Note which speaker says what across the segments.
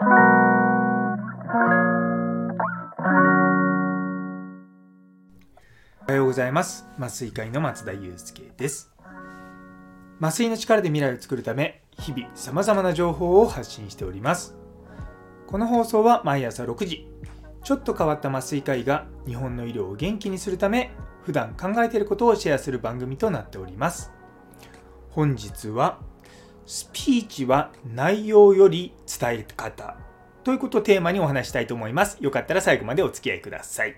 Speaker 1: おはようございます。麻酔科医の松田祐介です。麻酔の力で未来を作るため日々さまざまな情報を発信しております。この放送は毎朝6時ちょっと変わった麻酔科医が日本の医療を元気にするため普段考えていることをシェアする番組となっております。本日はスピーチは内容より伝え方ということをテーマにお話したいと思います。よかったら最後までお付き合いください。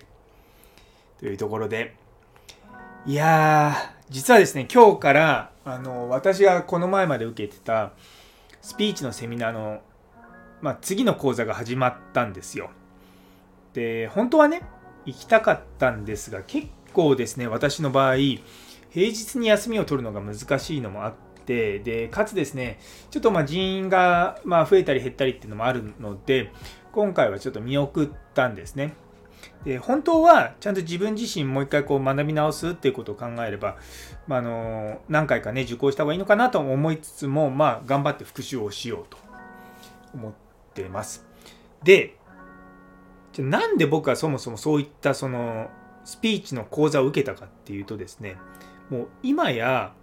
Speaker 1: というところでいやー実はですね今日からあの私がこの前まで受けてたスピーチのセミナーの、まあ、次の講座が始まったんですよ。で本当はね行きたかったんですが結構ですね私の場合平日に休みを取るのが難しいのもあってでかつですねちょっとまあ人員がまあ増えたり減ったりっていうのもあるので今回はちょっと見送ったんですねで本当はちゃんと自分自身もう一回こう学び直すっていうことを考えれば、まあ、あの何回かね受講した方がいいのかなと思いつつも、まあ、頑張って復習をしようと思ってます。でじゃなんで僕はそもそもそういったそのスピーチの講座を受けたかっていうとですねもう今や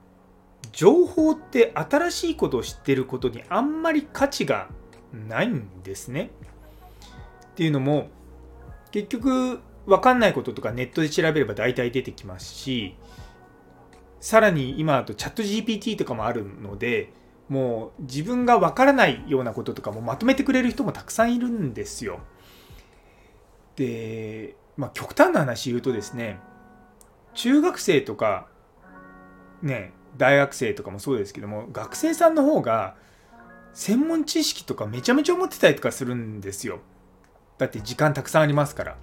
Speaker 1: 情報って新しいことを知ってることにあんまり価値がないんですね。っていうのも結局分かんないこととかネットで調べれば大体出てきますしさらに今だとチャット GPT とかもあるのでもう自分が分からないようなこととかもまとめてくれる人もたくさんいるんですよ。で、まあ、極端な話言うとですね中学生とかね大学生とかもそうですけども学生さんの方が専門知識とかめちゃめちゃ持ってたりとかするんですよ。だって時間たくさんありますから。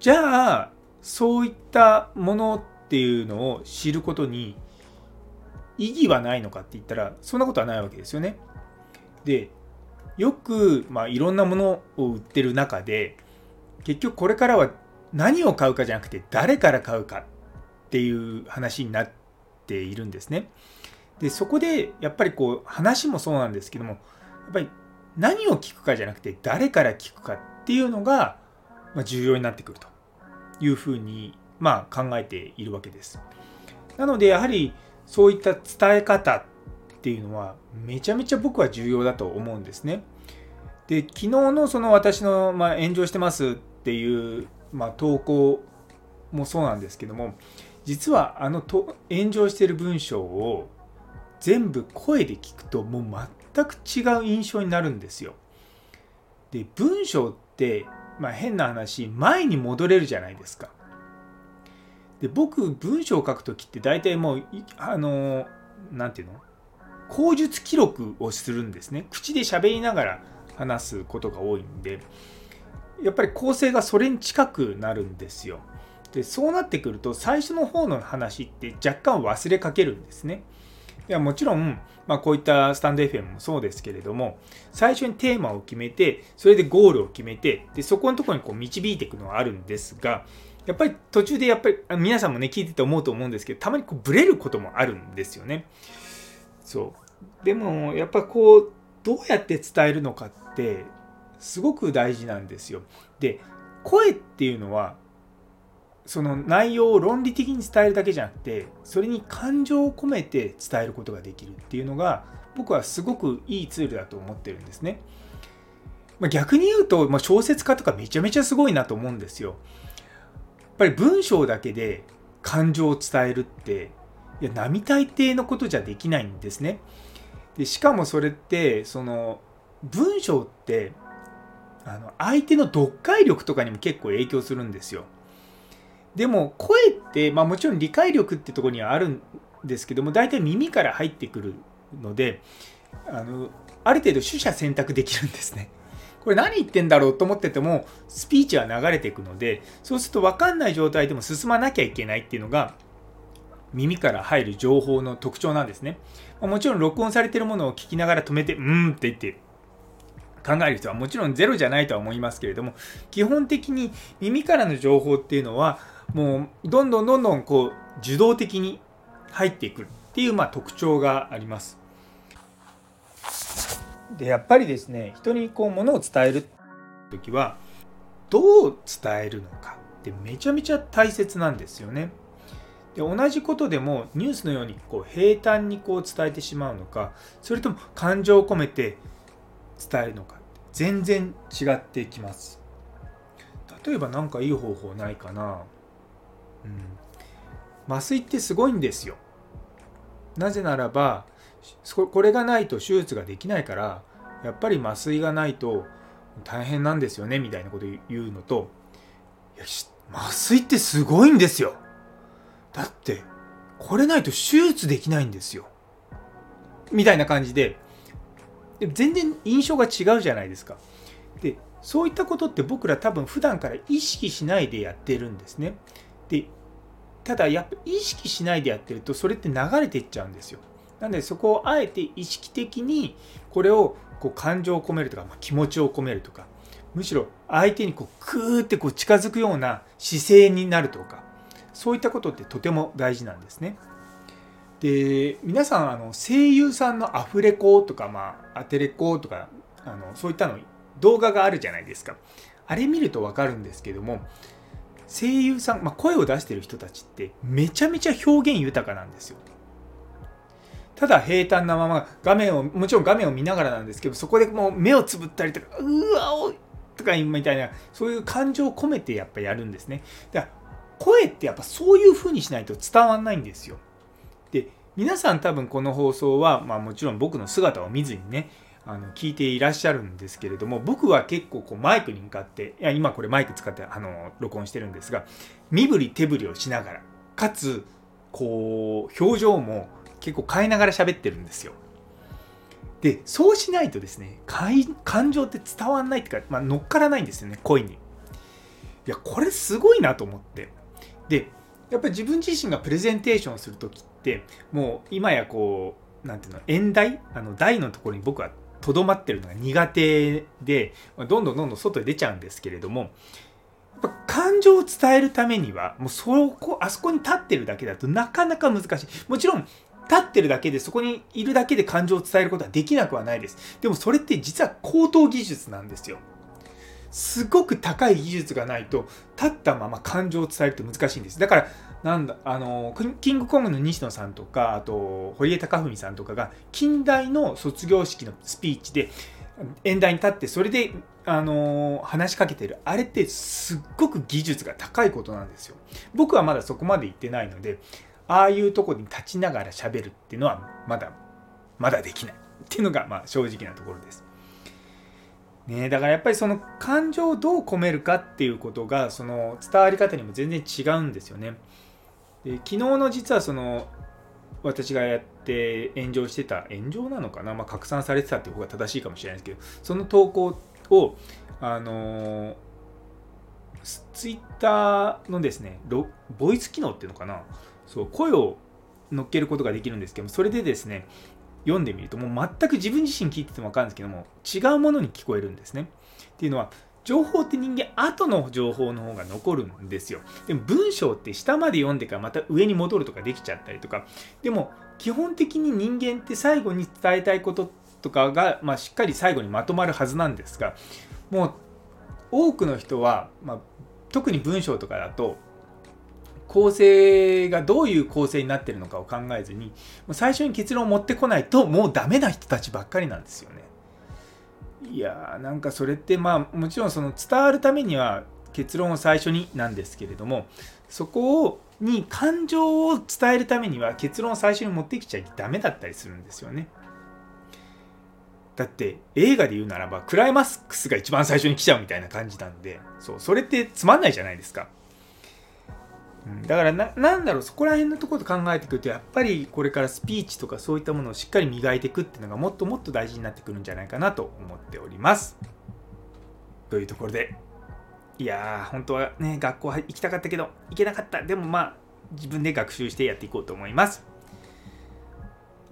Speaker 1: じゃあそういったものっていうのを知ることに意義はないのかって言ったらそんなことはないわけですよね。でよく、まあ、いろんなものを売ってる中で結局これからは何を買うかじゃなくて誰から買うか。っていう話になっているんですね。でそこでやっぱりこう話もそうなんですけどもやっぱり何を聞くかじゃなくて誰から聞くかっていうのが重要になってくるというふうにまあ考えているわけです。なのでやはりそういった伝え方っていうのはめちゃめちゃ僕は重要だと思うんですね。で昨日のその私の、まあ、炎上してますっていう、まあ、投稿もそうなんですけども実はあのと炎上している文章を全部声で聞くともう全く違う印象になるんですよ。で文章って、まあ、変な話前に戻れるじゃないですか。で僕文章を書く時って大体もうあの何て言うの？口述記録をするんですね。口で喋りながら話すことが多いんでやっぱり構成がそれに近くなるんですよ。でそうなってくると最初の方の話って若干忘れかけるんですね。いやもちろん、まあ、こういったスタンド FM もそうですけれども最初にテーマを決めてそれでゴールを決めてでそこのところにこう導いていくのはあるんですがやっぱり途中でやっぱり皆さんもね聞いてて思うと思うんですけどたまにこうブレることもあるんですよね。そうでもやっぱこうどうやって伝えるのかってすごく大事なんですよ。で声っていうのはその内容を論理的に伝えるだけじゃなくてそれに感情を込めて伝えることができるっていうのが僕はすごくいいツールだと思ってるんですね。まあ、逆に言うと、まあ、小説家とかめちゃめちゃすごいなと思うんですよ。やっぱり文章だけで感情を伝えるっていや並大抵のことじゃできないんですね。でしかもそれってその文章ってあの相手の読解力とかにも結構影響するんですよ。でも声って、まあ、もちろん理解力ってとこにはあるんですけども大体耳から入ってくるのであのある程度取捨選択できるんですね。これ何言ってんだろうと思っててもスピーチは流れていくのでそうすると分かんない状態でも進まなきゃいけないっていうのが耳から入る情報の特徴なんですね。もちろん録音されてるものを聞きながら止めて、うんって言って考える人はもちろんゼロじゃないとは思いますけれども、基本的に耳からの情報っていうのは、もうどんどんどんどんこう受動的に入っていくっていうまあ特徴があります。でやっぱりですね人にこうものを伝える時はどう伝えるのかってめちゃめちゃ大切なんですよね。で同じことでもニュースのようにこう平坦にこう伝えてしまうのかそれとも感情を込めて伝えるのか全然違ってきます。例えば何かいい方法ないかな、麻酔ってすごいんですよ。なぜならばこれがないと手術ができないからやっぱり麻酔がないと大変なんですよねみたいなこと言うのといや麻酔ってすごいんですよ。だってこれないと手術できないんですよ。みたいな感じで。で全然印象が違うじゃないですか。でそういったことって僕ら多分普段から意識しないでやってるんですね。でただやっぱ意識しないでやってるとそれって流れていっちゃうんですよなのでそこをあえて意識的にこれをこう感情を込めるとか、まあ、気持ちを込めるとかむしろ相手にこうクーってこう近づくような姿勢になるとかそういったことってとても大事なんですね。で皆さんあの声優さんのアフレコとか、まあ、アテレコとかあのそういったの動画があるじゃないですか。あれ見ると分かるんですけども声優さん、まあ、声を出してる人たちってめちゃめちゃ表現豊かなんですよ。ただ平坦なまま画面をもちろん画面を見ながらなんですけどそこでもう目をつぶったりとかうわおとかみたいなそういう感情を込めてやっぱやるんですねだから声ってやっぱそういう風にしないと伝わんないんですよで皆さん多分この放送は、まあ、もちろん僕の姿を見ずにねあの聞いていらっしゃるんですけれども僕は結構こうマイクに向かっていや今これマイク使ってあの録音してるんですが身振り手振りをしながらかつこう表情も結構変えながら喋ってるんですよ。で、そうしないとですね、感情って伝わんないっていうか、まあ、乗っからないんですよね、声に。いや、これすごいなと思って。で、やっぱり自分自身がプレゼンテーションするときって、もう今やこう、なんていうの、演題？あの、台のところに僕はとどまってるのが苦手で、どんどんどんどん外へ出ちゃうんですけれども、やっぱ感情を伝えるためには、もうそこ、あそこに立ってるだけだとなかなか難しい。もちろん、立ってるだけでそこにいるだけで感情を伝えることはできなくはないです。でもそれって実は高等技術なんですよ。すごく高い技術がないと立ったまま感情を伝えるって難しいんです。だからなんだあのキングコングの西野さんとかあと堀江貴文さんとかが近代の卒業式のスピーチで演台に立ってそれであの話しかけてるあれってすっごく技術が高いことなんですよ。僕はまだそこまで行ってないのでああいうとこに立ちながら喋るっていうのはまだまだできないっていうのがまあ正直なところです。ね、だからやっぱりその感情をどう込めるかっていうことがその伝わり方にも全然違うんですよね。で昨日の実はその私がやって炎上してた炎上なのかな、まあ、拡散されてたっていう方が正しいかもしれないですけどその投稿をあのツイッターのですねボイス機能っていうのかな？そう声を乗っけることができるんですけどもそれでですね読んでみるともう全く自分自身聞いてても分かるんですけども違うものに聞こえるんですね。っていうのは情報って人間後の情報の方が残るんですよ。でも文章って下まで読んでからまた上に戻るとかできちゃったりとかでも基本的に人間って最後に伝えたいこととかが、まあ、しっかり最後にまとまるはずなんですがもう多くの人は、まあ、特に文章とかだと構成がどういう構成になってるのかを考えずに最初に結論を持ってこないともうダメな人たちばっかりなんですよね。いやーなんかそれってまあもちろんその伝わるためには結論を最初になんですけれどもそこをに感情を伝えるためには結論を最初に持ってきちゃダメだったりするんですよね。だって映画で言うならばクライマックスが一番最初に来ちゃうみたいな感じなんでそうそれってつまんないじゃないですか。だからな、なんだろう、そこら辺のところと考えていくと、やっぱりこれからスピーチとかそういったものをしっかり磨いていくっていうのがもっともっと大事になってくるんじゃないかなと思っております。というところで、いやー、本当はね、学校行きたかったけど、行けなかった。でもまあ、自分で学習してやっていこうと思います。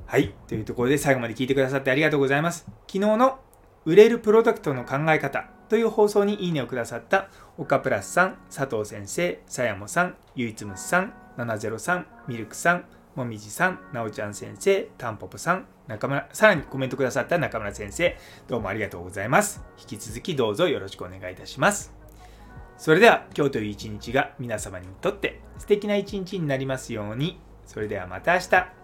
Speaker 1: はい。というところで最後まで聞いてくださってありがとうございます。昨日の売れるプロダクトの考え方という放送にいいねをくださった岡プラスさん、佐藤先生、さやもさん、ゆいつむさん、703、ミルクさん、もみじさん、なおちゃん先生、たんぽぽさん、中村、さらにコメントくださった中村先生、どうもありがとうございます。引き続きどうぞよろしくお願いいたします。それでは今日という一日が皆様にとって素敵な一日になりますように。それではまた明日。